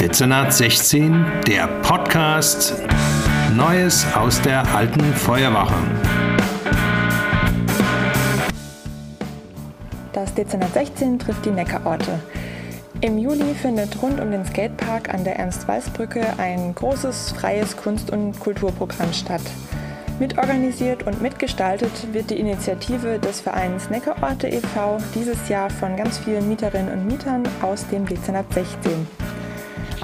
Dezernat 16, der Podcast Neues aus der alten Feuerwache. Das Dezernat 16 trifft die Neckarorte. Im Juli findet rund um den Skatepark an der Ernst-Weiß-Brücke ein großes freies Kunst- und Kulturprogramm statt. Mitorganisiert und mitgestaltet wird die Initiative des Vereins Neckarorte e.V. dieses Jahr von ganz vielen Mieterinnen und Mietern aus dem Dezernat 16.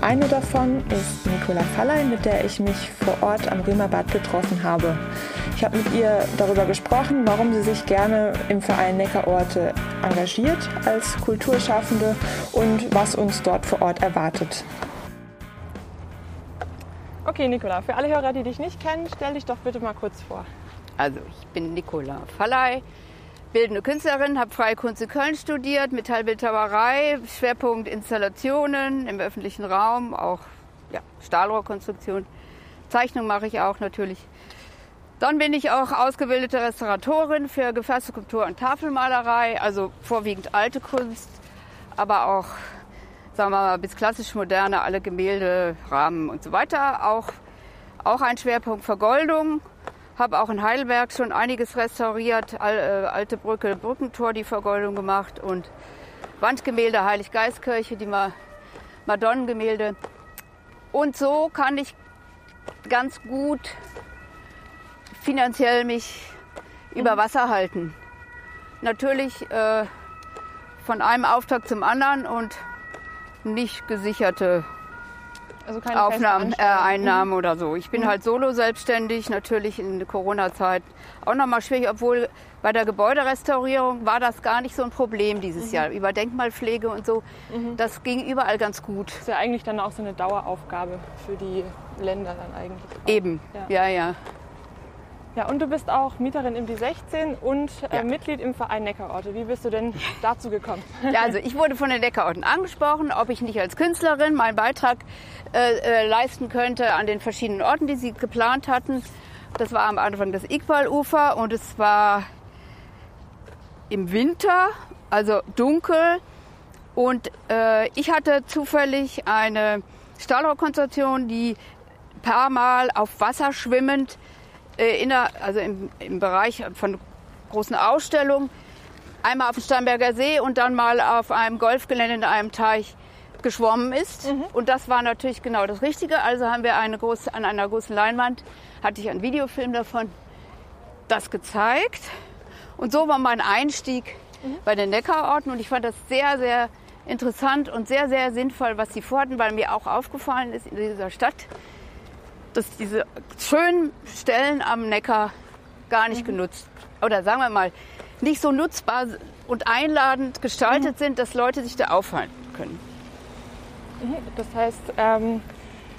Eine davon ist Nicola Falley, mit der ich mich vor Ort am Römerbad getroffen habe. Ich habe mit ihr darüber gesprochen, warum sie sich gerne im Verein Neckarorte engagiert als Kulturschaffende und was uns dort vor Ort erwartet. Okay, Nicola, für alle Hörer, die dich nicht kennen, stell dich doch bitte mal kurz vor. Also, ich bin Nicola Falley, bildende Künstlerin, habe Freie Kunst in Köln studiert, Metallbildhauerei, Schwerpunkt Installationen im öffentlichen Raum, auch ja, Stahlrohrkonstruktion. Zeichnung mache ich auch natürlich. Dann bin ich auch ausgebildete Restauratorin für gefasste Skulptur und Tafelmalerei, also vorwiegend alte Kunst, aber auch sagen wir mal, bis klassisch moderne, alle Gemälde, Rahmen und so weiter. Auch, auch ein Schwerpunkt Vergoldung. Habe auch in Heidelberg schon einiges restauriert, Al, äh, alte Brücke, Brückentor, die Vergoldung gemacht und Wandgemälde, Heiliggeistkirche, die Ma Madonnengemälde. Und so kann ich ganz gut finanziell mich mhm. über Wasser halten. Natürlich äh, von einem Auftrag zum anderen und nicht gesicherte also keine Aufnahmen, äh, Einnahmen mhm. oder so. Ich bin mhm. halt solo selbstständig, natürlich in der Corona-Zeit auch nochmal schwierig, obwohl bei der Gebäuderestaurierung war das gar nicht so ein Problem dieses mhm. Jahr. Über Denkmalpflege und so, mhm. das ging überall ganz gut. Das ist ja eigentlich dann auch so eine Daueraufgabe für die Länder dann eigentlich. Eben, ja, ja. ja. Ja, und du bist auch Mieterin im D16 und äh, ja. Mitglied im Verein Neckarorte. Wie bist du denn dazu gekommen? Ja, also ich wurde von den Neckarorten angesprochen, ob ich nicht als Künstlerin meinen Beitrag äh, äh, leisten könnte an den verschiedenen Orten, die sie geplant hatten. Das war am Anfang das Iqbal-Ufer und es war im Winter, also dunkel. Und äh, ich hatte zufällig eine Stahlrohrkonstruktion, die paar Mal auf Wasser schwimmend äh, inner, also im, im Bereich von großen Ausstellungen, einmal auf dem Starnberger See und dann mal auf einem Golfgelände in einem Teich geschwommen ist. Mhm. Und das war natürlich genau das Richtige. Also haben wir eine große, an einer großen Leinwand, hatte ich einen Videofilm davon, das gezeigt. Und so war mein Einstieg mhm. bei den Neckarorten. Und ich fand das sehr, sehr interessant und sehr, sehr sinnvoll, was sie vorhatten, weil mir auch aufgefallen ist in dieser Stadt, dass diese schönen Stellen am Neckar gar nicht mhm. genutzt oder sagen wir mal nicht so nutzbar und einladend gestaltet mhm. sind, dass Leute sich da aufhalten können. Mhm. Das heißt, ähm,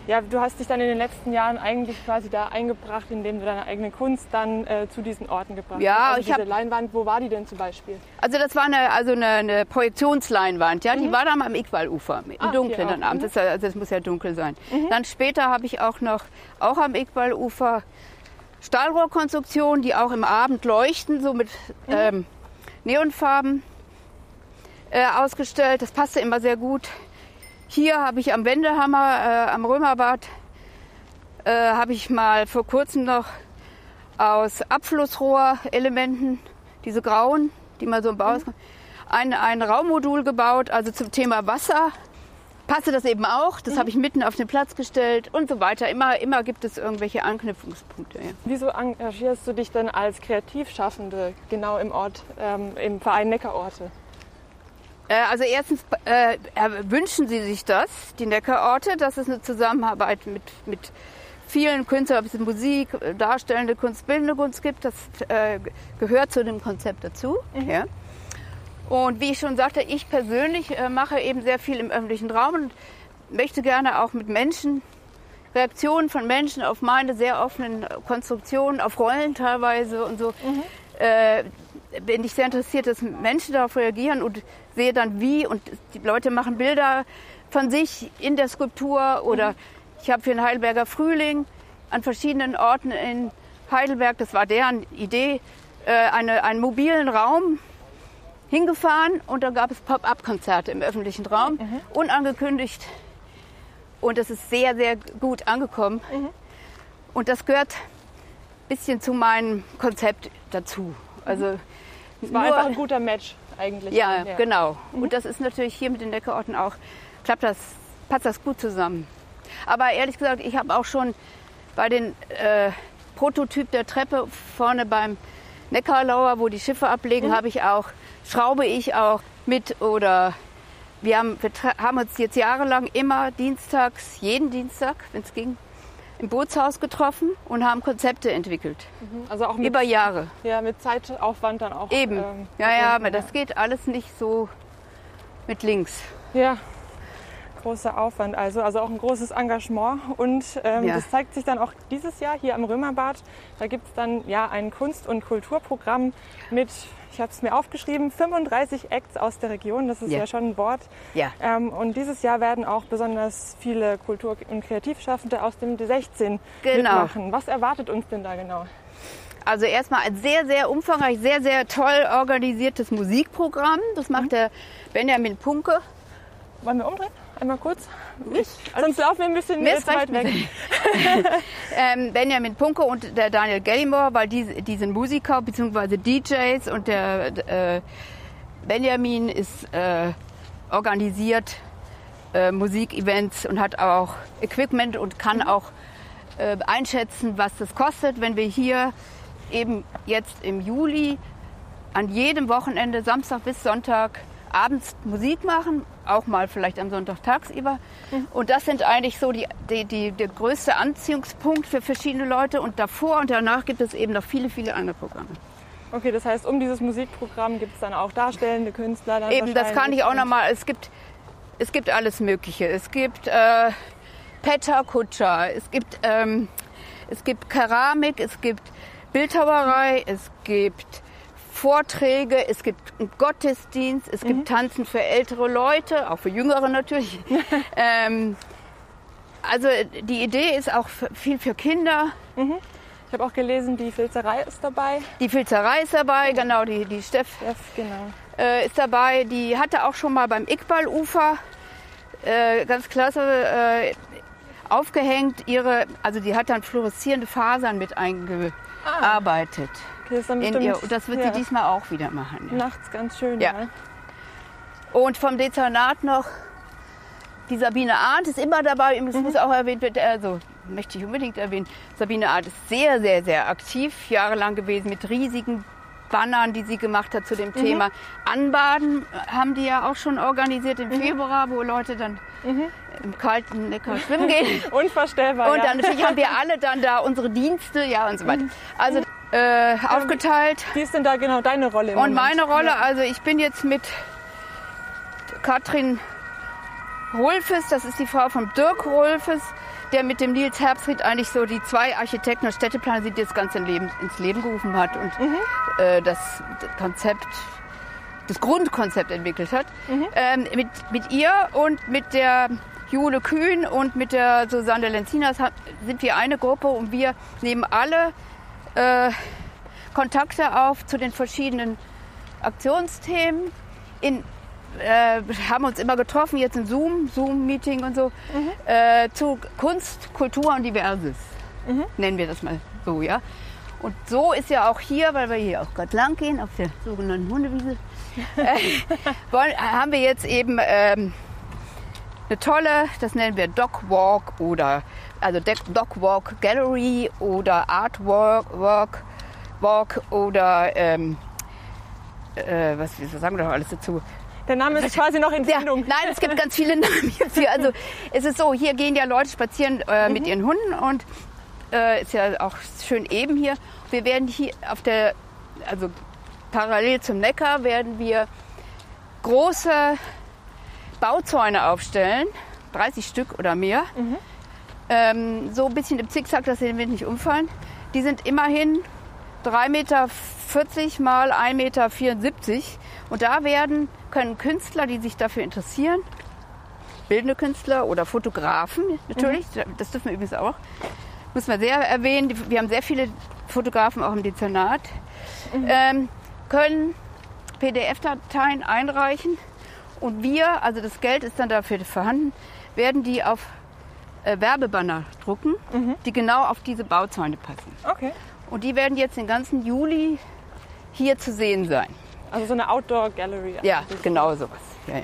ja, du hast dich dann in den letzten Jahren eigentlich quasi da eingebracht, indem du deine eigene Kunst dann äh, zu diesen Orten gebracht ja, hast. Also ich diese Leinwand, wo war die denn zum Beispiel? Also das war eine, also eine, eine Projektionsleinwand, ja, mhm. die war dann am Iqbal-Ufer, im ah, Dunkeln dann abends. Mhm. Das, also das muss ja dunkel sein. Mhm. Dann später habe ich auch noch, auch am Iqbal-Ufer, Stahlrohrkonstruktionen, die auch im Abend leuchten, so mit mhm. ähm, Neonfarben äh, ausgestellt. Das passte immer sehr gut. Hier habe ich am Wendehammer, äh, am Römerbad, äh, habe ich mal vor kurzem noch aus Abflussrohrelementen, diese grauen, die man so im Bau mhm. ein, ein Raummodul gebaut, also zum Thema Wasser. Passte das eben auch, das mhm. habe ich mitten auf den Platz gestellt und so weiter. Immer, immer gibt es irgendwelche Anknüpfungspunkte. Ja. Wieso engagierst du dich denn als Kreativschaffende genau im Ort, ähm, im Verein Neckarorte? Äh, also erstens äh, wünschen sie sich das, die Neckarorte, dass es eine Zusammenarbeit mit, mit vielen Künstlern, ob es Musik, äh, darstellende Kunst, bildende Kunst gibt. Das äh, gehört zu dem Konzept dazu. Mhm. Ja. Und wie ich schon sagte, ich persönlich äh, mache eben sehr viel im öffentlichen Raum und möchte gerne auch mit Menschen, Reaktionen von Menschen auf meine sehr offenen Konstruktionen, auf Rollen teilweise und so, mhm. Bin ich sehr interessiert, dass Menschen darauf reagieren und sehe dann wie und die Leute machen Bilder von sich in der Skulptur oder mhm. ich habe für den Heidelberger Frühling an verschiedenen Orten in Heidelberg, das war deren Idee, äh, eine, einen mobilen Raum hingefahren und da gab es Pop-up-Konzerte im öffentlichen Raum, mhm. unangekündigt. Und das ist sehr, sehr gut angekommen. Und das gehört ein bisschen zu meinem Konzept dazu. Also Es war nur- einfach ein guter Match eigentlich. ja, genau. Und das ist natürlich hier mit den Neckarorten auch, klappt das, passt das gut zusammen. Aber ehrlich gesagt, ich habe auch schon bei den äh, Prototyp der Treppe vorne beim Neckarlauer, wo die Schiffe ablegen, habe ich auch, schraube ich auch mit oder wir haben, wir haben uns jetzt jahrelang immer dienstags, jeden Dienstag, wenn es ging, im Bootshaus getroffen und haben Konzepte entwickelt. Also auch mit, Über Jahre. ja, mit Zeitaufwand dann auch. Eben. ähm, ja, ja, aber das geht alles nicht so mit links. Ja, großer Aufwand also, also auch ein großes Engagement. Und ähm, Ja. das zeigt sich dann auch dieses Jahr hier am Römerbad. Da gibt es dann ja ein Kunst- und Kulturprogramm mit, ich habe es mir aufgeschrieben, 35 Acts aus der Region. Das ist ja, Ja. schon ein Wort. Ja. Ähm, und dieses Jahr werden auch besonders viele Kultur- und Kreativschaffende aus dem D16 Genau. mitmachen. Was erwartet uns denn da genau? Also erstmal ein sehr, sehr umfangreich, sehr, sehr toll organisiertes Musikprogramm. Das macht der Benjamin Punke. Wollen wir umdrehen? Einmal kurz? Sonst laufen wir ein bisschen Mir weit weg. Ähm, Benjamin Punke und der Daniel Gallimore, weil die, die sind Musiker bzw. DJs und der äh, Benjamin ist äh, organisiert äh, Musikevents und hat auch Equipment und kann auch äh, einschätzen, was das kostet, wenn wir hier eben jetzt im Juli an jedem Wochenende, Samstag bis Sonntag, abends Musik machen, auch mal vielleicht am Sonntag tagsüber. Und das sind eigentlich so die, die, die, der größte Anziehungspunkt für verschiedene Leute. Und davor und danach gibt es eben noch viele, viele andere Programme. Okay, das heißt, um dieses Musikprogramm gibt es dann auch darstellende Künstler. Dann Eben, das kann ich auch nochmal. Es gibt, es gibt alles Mögliche. Es gibt äh, Petter Kutscher, es gibt, ähm, es gibt Keramik, es gibt Bildhauerei, es gibt Vorträge, es gibt einen Gottesdienst, es gibt Tanzen für ältere Leute, auch für Jüngere natürlich. ähm, also die Idee ist auch viel für Kinder. Ich habe auch gelesen, die Filzerei ist dabei. Die Filzerei ist dabei, genau, die, die Steff Chef, genau. äh, ist dabei. Die hatte auch schon mal beim Iqbal-Ufer äh, ganz klasse äh, aufgehängt. Ihre, also die hat dann fluoreszierende Fasern mit eingearbeitet. Okay, das bestimmt ihr, das wird ja, sie diesmal auch wieder machen. Ja. nachts ganz schön. Ja. Ja. Und vom Dezernat noch die Sabine Arndt ist immer dabei. Es muss auch erwähnt werden, also möchte ich unbedingt erwähnen, Sabine Arndt ist sehr, sehr, sehr aktiv, jahrelang gewesen mit riesigen Bannern, die sie gemacht hat zu dem Thema. Anbaden haben die ja auch schon organisiert im Februar, wo Leute dann im kalten Neckar schwimmen gehen. Unvorstellbar. Und ja. dann natürlich haben wir alle dann da unsere Dienste, ja und so weiter. Also äh, aufgeteilt. Wie ist denn da genau deine Rolle Und Moment? meine Rolle, also ich bin jetzt mit Katrin Rolfes, das ist die Frau von Dirk Rolfes, der mit dem Nils Herbstried eigentlich so die zwei Architekten und Städteplaner sind, die das Ganze in Leben, ins Leben gerufen hat und äh, das Konzept, das Grundkonzept entwickelt hat. Ähm, mit, mit ihr und mit der Jule Kühn und mit der Susanne Lenzinas sind wir eine Gruppe und wir nehmen alle äh, Kontakte auf zu den verschiedenen Aktionsthemen. In, äh, haben uns immer getroffen, jetzt im Zoom, Zoom-Meeting und so, äh, zu Kunst, Kultur und Diverses. Nennen wir das mal so, ja. Und so ist ja auch hier, weil wir hier auch gerade lang gehen, auf der sogenannten Hundewiese, äh, wollen, haben wir jetzt eben ähm, eine tolle, das nennen wir Dog Walk oder also Dog Walk Gallery oder Art Walk, Walk, Walk oder ähm, äh, was, was sagen wir doch alles dazu? Der Name ist quasi noch in Ja, Findung. nein, es gibt ganz viele Namen hierfür. Also es ist so, hier gehen ja Leute spazieren äh, mit ihren Hunden und äh, ist ja auch schön eben hier. Wir werden hier auf der, also parallel zum Neckar werden wir große Bauzäune aufstellen, 30 Stück oder mehr. Ähm, so ein bisschen im Zickzack, dass sie den Wind nicht umfallen. Die sind immerhin 3,40 Meter mal 1,74 Meter. Und da werden, können Künstler, die sich dafür interessieren, bildende Künstler oder Fotografen natürlich, das dürfen wir übrigens auch, muss man sehr erwähnen, wir haben sehr viele Fotografen auch im Dezernat, ähm, können PDF-Dateien einreichen und wir, also das Geld ist dann dafür vorhanden, werden die auf äh, Werbebanner drucken, die genau auf diese Bauzäune passen. Okay. Und die werden jetzt den ganzen Juli hier zu sehen sein. Also so eine Outdoor-Gallery. Ja, genau sowas. Ja, ja.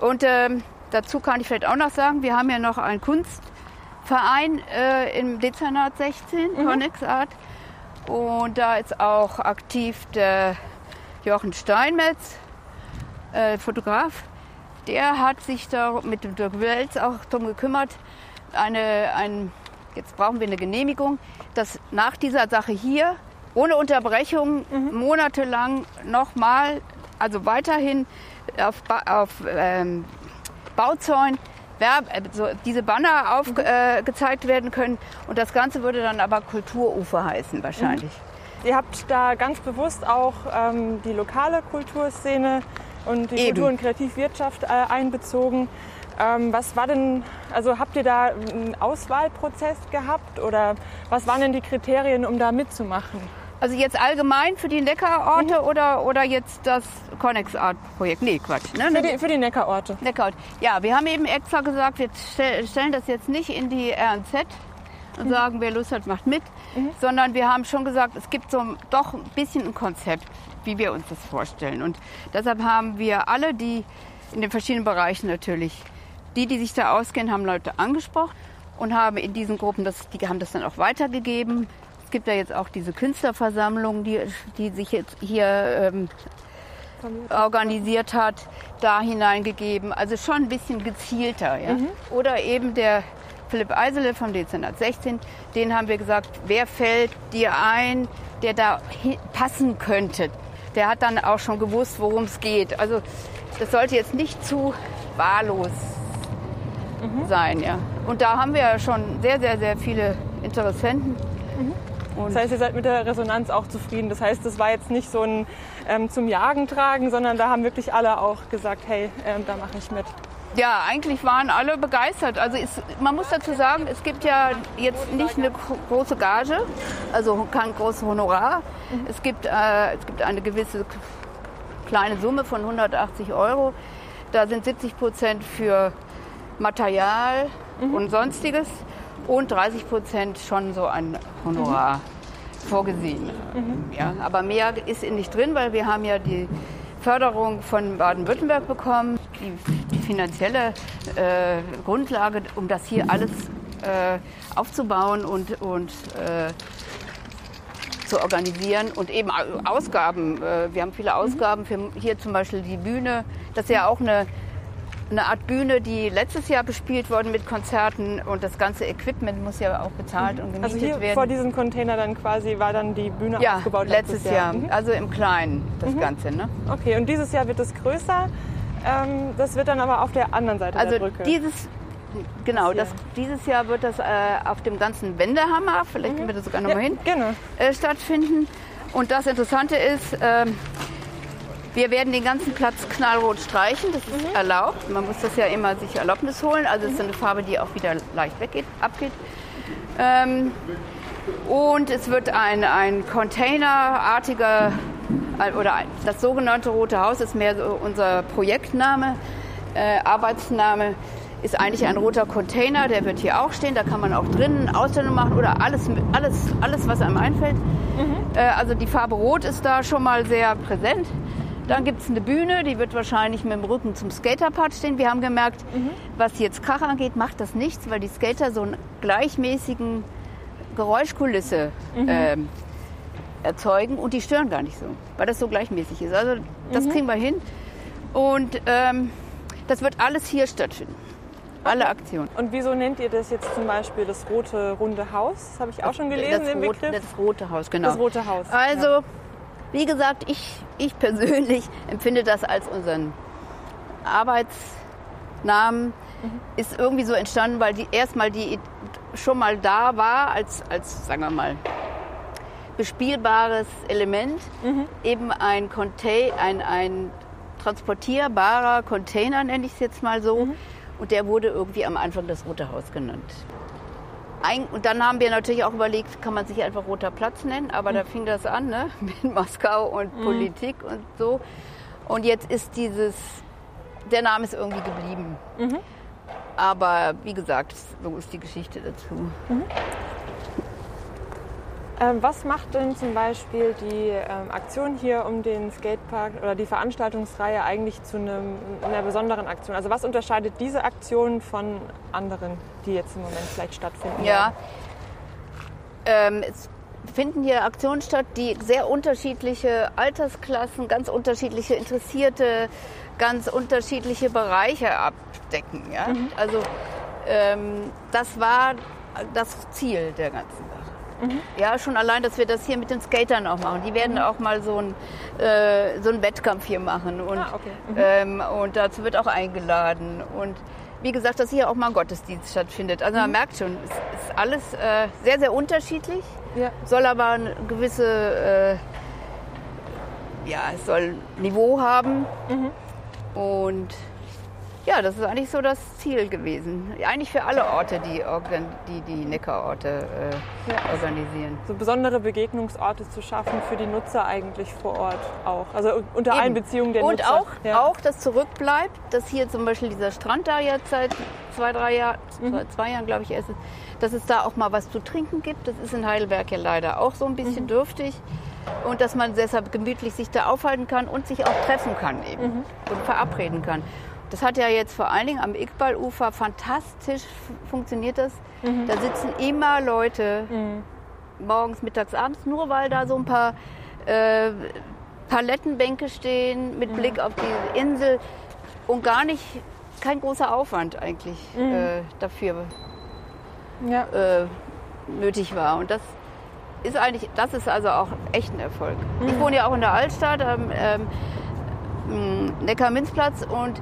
Und ähm, dazu kann ich vielleicht auch noch sagen, wir haben ja noch einen Kunstverein äh, im Dezernat 16, Connex Art. Und da ist auch aktiv der Jochen Steinmetz, äh, Fotograf. Der hat sich da mit dem Dirk Welz auch darum gekümmert, eine, ein, jetzt brauchen wir eine Genehmigung, dass nach dieser Sache hier ohne Unterbrechung monatelang nochmal, also weiterhin auf, auf ähm, Bauzäunen Werb, äh, so diese Banner aufgezeigt äh, gezeigt werden können. Und das Ganze würde dann aber Kulturufer heißen wahrscheinlich. Ihr habt da ganz bewusst auch ähm, die lokale Kulturszene und die Eben. Kultur- und Kreativwirtschaft äh, einbezogen. Ähm, was war denn, also habt ihr da einen Auswahlprozess gehabt oder was waren denn die Kriterien, um da mitzumachen? Also jetzt allgemein für die Neckarorte oder, oder jetzt das Connex Art Projekt? Nee, Quatsch. Ne? Für die, für die Neckarorte. Neckarort. Ja, wir haben eben extra gesagt, wir stell- stellen das jetzt nicht in die RNZ und sagen, wer Lust hat, macht mit, sondern wir haben schon gesagt, es gibt so doch ein bisschen ein Konzept, wie wir uns das vorstellen. Und deshalb haben wir alle, die in den verschiedenen Bereichen natürlich, die, die sich da auskennen, haben Leute angesprochen und haben in diesen Gruppen, das, die haben das dann auch weitergegeben. Es gibt ja jetzt auch diese Künstlerversammlung, die, die sich jetzt hier ähm, organisiert hat, da hineingegeben. Also schon ein bisschen gezielter. Ja? Oder eben der Philipp Eisele vom Dezernat 16, den haben wir gesagt, wer fällt dir ein, der da passen könnte. Der hat dann auch schon gewusst, worum es geht. Also das sollte jetzt nicht zu wahllos sein. Ja. Und da haben wir ja schon sehr, sehr, sehr viele Interessenten. Und Das heißt, ihr seid mit der Resonanz auch zufrieden. Das heißt, das war jetzt nicht so ein ähm, zum Jagen tragen, sondern da haben wirklich alle auch gesagt, hey, ähm, da mache ich mit. Ja, eigentlich waren alle begeistert. Also es, man muss dazu sagen, es gibt ja jetzt nicht eine gro- große Gage, also kein großes Honorar. Es, gibt, äh, es gibt eine gewisse kleine Summe von 180 Euro. Da sind 70 Prozent für Material und Sonstiges und 30 Prozent schon so ein Honorar vorgesehen. Ja, aber mehr ist nicht drin, weil wir haben ja die Förderung von Baden-Württemberg bekommen, die, die finanzielle äh, Grundlage, um das hier alles äh, aufzubauen und, und äh, zu organisieren und eben Au- Ausgaben. Äh, wir haben viele Ausgaben für hier zum Beispiel die Bühne. Das ist ja auch eine, eine Art Bühne, die letztes Jahr bespielt worden mit Konzerten und das ganze Equipment muss ja auch bezahlt und gemietet Also hier werden. vor diesem Container dann quasi war dann die Bühne ja, aufgebaut letztes Jahr. Mhm. Also im Kleinen das Ganze. Ne? Okay, und dieses Jahr wird es größer. Ähm, das wird dann aber auf der anderen Seite der Also Brücke. dieses, genau, das, dieses Jahr wird das äh, auf dem ganzen Wendehammer, vielleicht können wir das sogar noch ja, hin, Gerne. äh, stattfinden. Und das Interessante ist, ähm, wir werden den ganzen Platz knallrot streichen. Das ist erlaubt. Man muss das ja immer sich Erlaubnis holen. Also es ist eine Farbe, die auch wieder leicht weggeht, abgeht. Ähm, und es wird ein, ein Containerartiger äh, oder ein, das sogenannte Rote Haus ist mehr so unser Projektname, äh, Arbeitsname ist eigentlich ein roter Container, der wird hier auch stehen. Da kann man auch drinnen Ausstellungen machen oder alles, alles, alles was einem einfällt. Äh, also die Farbe Rot ist da schon mal sehr präsent. Dann gibt es eine Bühne, die wird wahrscheinlich mit dem Rücken zum Skaterpad stehen. Wir haben gemerkt, was jetzt Krach angeht, macht das nichts, weil die Skater so einen gleichmäßigen Geräuschkulisse ähm, erzeugen und die stören gar nicht so, weil das so gleichmäßig ist. Also das kriegen wir hin und ähm, das wird alles hier stattfinden. Alle Aktionen. Und wieso nennt ihr das jetzt zum Beispiel das rote runde Haus? Das habe ich auch schon gelesen, das, Rot, Begriff. das Rote Haus, genau. Das Rote Haus, Also, wie gesagt, ich, ich persönlich empfinde das als unseren Arbeitsnamen. Mhm. Ist irgendwie so entstanden, weil die erstmal die schon mal da war als, als sagen wir mal, bespielbares Element. Mhm. Eben ein, Contain ein, ein transportierbarer Container, nenne ich es jetzt mal so. Mhm. Und der wurde irgendwie am Anfang das Rote Haus genannt. Ein, und dann haben wir natürlich auch überlegt, kann man sich einfach Roter Platz nennen, aber da fing das an, ne? mit Moskau und Politik und so. Und jetzt ist dieses, der Name ist irgendwie geblieben. Aber wie gesagt, so ist die Geschichte dazu. Ähm, was macht denn zum Beispiel die ähm, Aktion hier um den Skatepark oder die Veranstaltungsreihe eigentlich zu einem, einer besonderen Aktion? Also was unterscheidet diese Aktion von anderen, die jetzt im Moment vielleicht stattfinden? Ja, ähm, es finden hier Aktionen statt, die sehr unterschiedliche Altersklassen, ganz unterschiedliche Interessierte, ganz unterschiedliche Bereiche abdecken. Ja? Mhm. Also ähm, das war das Ziel der ganzen Sache. Mhm. Ja, schon allein, dass wir das hier mit den Skatern auch machen. Die werden mhm. auch mal so einen äh, so Wettkampf hier machen und, ah, okay. mhm. ähm, und dazu wird auch eingeladen. Und wie gesagt, dass hier auch mal ein Gottesdienst stattfindet. Also man mhm. merkt schon, es ist alles äh, sehr, sehr unterschiedlich, ja. soll aber eine gewisse, äh, ja, es soll Niveau haben. Mhm. Und ja, das ist eigentlich so das Ziel gewesen. Eigentlich für alle Orte, die die, die Neckarorte äh, ja. organisieren. So besondere Begegnungsorte zu schaffen für die Nutzer eigentlich vor Ort auch. Also unter Eben. Einbeziehung der Und Nutzer. Und auch, ja. auch, dass zurückbleibt, dass hier zum Beispiel dieser Strand da jetzt seit zwei, drei Jahren, mhm. zwei, zwei Jahren glaube ich erst, dass es da auch mal was zu trinken gibt. Das ist in Heidelberg ja leider auch so ein bisschen mhm. dürftig. Und dass man deshalb gemütlich sich da aufhalten kann und sich auch treffen kann eben mhm. und verabreden kann. Das hat ja jetzt vor allen Dingen am Iqbal-Ufer fantastisch funktioniert das. Mhm. Da sitzen immer Leute mhm. morgens, mittags, abends, nur weil da so ein paar äh, Palettenbänke stehen mit mhm. Blick auf die Insel und gar nicht, kein großer Aufwand eigentlich mhm. äh, dafür ja. äh, nötig war. Und das ist eigentlich, das ist also auch echt ein Erfolg. Ich mhm. wohne ja auch in der Altstadt am ähm, Neckar-Minzplatz und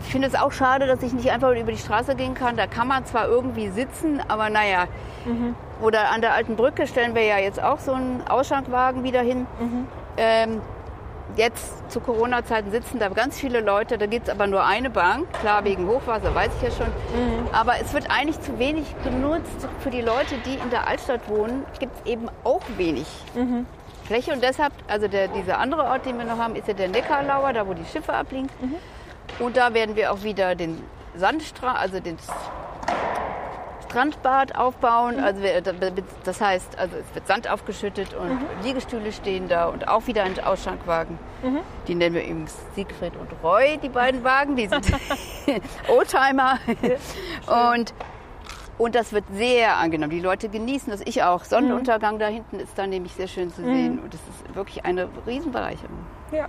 ich finde es auch schade, dass ich nicht einfach über die Straße gehen kann. Da kann man zwar irgendwie sitzen, aber naja. Mhm. Oder an der alten Brücke stellen wir ja jetzt auch so einen Ausschankwagen wieder hin. Mhm. Ähm, jetzt zu Corona-Zeiten sitzen da ganz viele Leute. Da gibt es aber nur eine Bank. Klar, wegen Hochwasser weiß ich ja schon. Mhm. Aber es wird eigentlich zu wenig genutzt. Für die Leute, die in der Altstadt wohnen, gibt es eben auch wenig. Mhm. Fläche und deshalb, also der, dieser andere Ort, den wir noch haben, ist ja der Neckarlauer, da wo die Schiffe abliegen. Mhm. Und da werden wir auch wieder den Sandstrand, also den Strandbad aufbauen. Mhm. Also wir, das heißt, also es wird Sand aufgeschüttet und mhm. Liegestühle stehen da und auch wieder ein Ausschankwagen. Mhm. Die nennen wir übrigens Siegfried und Roy, die beiden Wagen. Die sind Oldtimer. und und das wird sehr angenommen. Die Leute genießen das. Ich auch. Sonnenuntergang da hinten ist dann nämlich sehr schön zu sehen. Mhm. Und das ist wirklich eine Riesenbereicherung. Ja.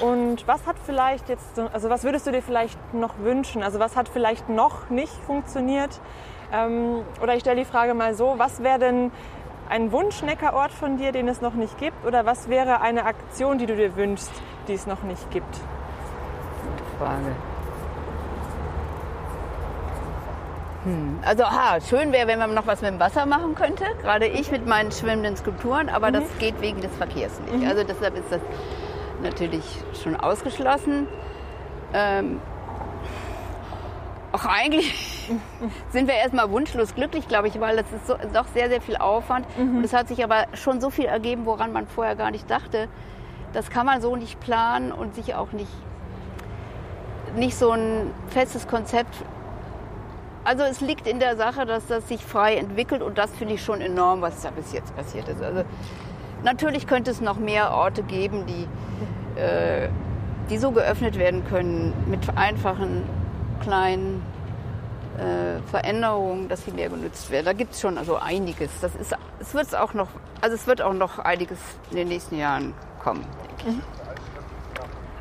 Und was hat vielleicht jetzt, also was würdest du dir vielleicht noch wünschen? Also was hat vielleicht noch nicht funktioniert? Ähm, oder ich stelle die Frage mal so, was wäre denn ein Wunschneckerort von dir, den es noch nicht gibt? Oder was wäre eine Aktion, die du dir wünschst, die es noch nicht gibt? Gute Frage. Hm. Also aha, schön wäre, wenn man noch was mit dem Wasser machen könnte. Gerade ich mit meinen schwimmenden Skulpturen, aber mhm. das geht wegen des Verkehrs nicht. Mhm. Also deshalb ist das natürlich schon ausgeschlossen. Ähm, auch eigentlich sind wir erstmal wunschlos glücklich, glaube ich, weil das ist so, doch sehr, sehr viel Aufwand. Mhm. Und es hat sich aber schon so viel ergeben, woran man vorher gar nicht dachte. Das kann man so nicht planen und sich auch nicht, nicht so ein festes Konzept. Also es liegt in der Sache, dass das sich frei entwickelt und das finde ich schon enorm, was da bis jetzt passiert ist. Also Natürlich könnte es noch mehr Orte geben, die, äh, die so geöffnet werden können mit einfachen, kleinen äh, Veränderungen, dass sie mehr genutzt werden. Da gibt es schon also einiges. Das ist, es wird auch noch, also es wird auch noch einiges in den nächsten Jahren kommen. Mhm.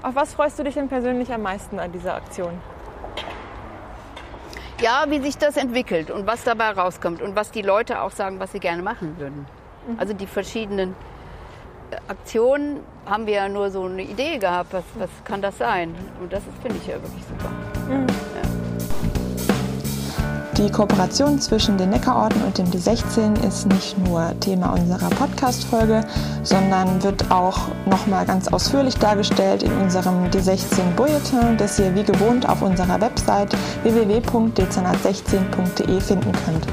Auf was freust du dich denn persönlich am meisten an dieser Aktion? Ja, wie sich das entwickelt und was dabei rauskommt und was die Leute auch sagen, was sie gerne machen würden. Mhm. Also die verschiedenen Aktion haben wir ja nur so eine Idee gehabt, was, was kann das sein? Und das finde ich ja wirklich super. Mhm. Ja. Die Kooperation zwischen den Neckarorten und dem D16 ist nicht nur Thema unserer Podcast-Folge, sondern wird auch nochmal ganz ausführlich dargestellt in unserem D16 Bulletin, das ihr wie gewohnt auf unserer Website www.dezernat16.de finden könnt.